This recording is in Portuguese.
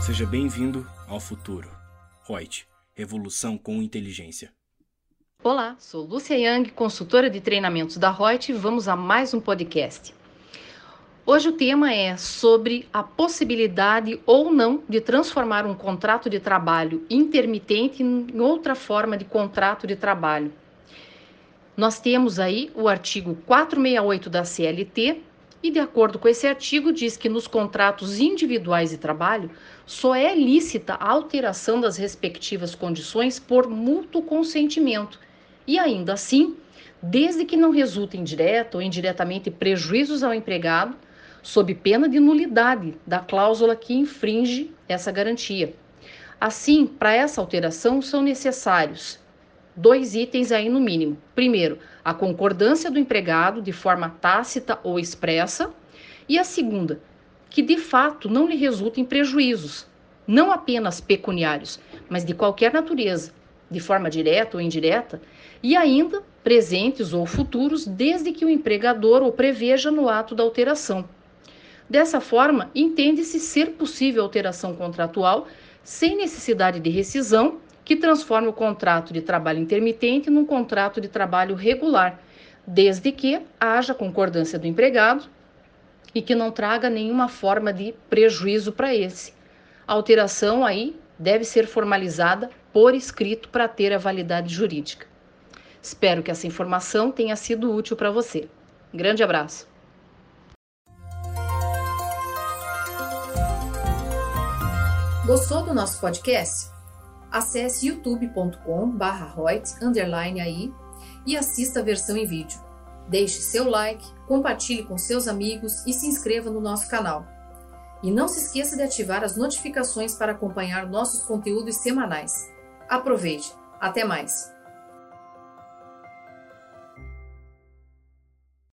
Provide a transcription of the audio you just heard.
Seja bem-vindo ao futuro. Reut, revolução com inteligência. Olá, sou Lúcia Yang, consultora de treinamentos da Reut e vamos a mais um podcast. Hoje o tema é sobre a possibilidade ou não de transformar um contrato de trabalho intermitente em outra forma de contrato de trabalho. Nós temos aí o artigo 468 da CLT, e, de acordo com esse artigo, diz que nos contratos individuais de trabalho só é lícita a alteração das respectivas condições por mútuo consentimento e, ainda assim, desde que não resultem direta ou indiretamente prejuízos ao empregado, sob pena de nulidade da cláusula que infringe essa garantia. Assim, para essa alteração são necessários dois itens aí no mínimo. Primeiro, a concordância do empregado de forma tácita ou expressa, e a segunda, que de fato não lhe resultem prejuízos, não apenas pecuniários, mas de qualquer natureza, de forma direta ou indireta, e ainda presentes ou futuros, desde que o empregador o preveja no ato da alteração. Dessa forma, entende-se ser possível alteração contratual sem necessidade de rescisão que transforme o contrato de trabalho intermitente num contrato de trabalho regular, desde que haja concordância do empregado e que não traga nenhuma forma de prejuízo para esse. A alteração aí deve ser formalizada por escrito para ter a validade jurídica. Espero que essa informação tenha sido útil para você. grande abraço. Gostou do nosso podcast? Acesse youtube.com/royts aí e assista a versão em vídeo. Deixe seu like, compartilhe com seus amigos e se inscreva no nosso canal. E não se esqueça de ativar as notificações para acompanhar nossos conteúdos semanais. Aproveite! Até mais!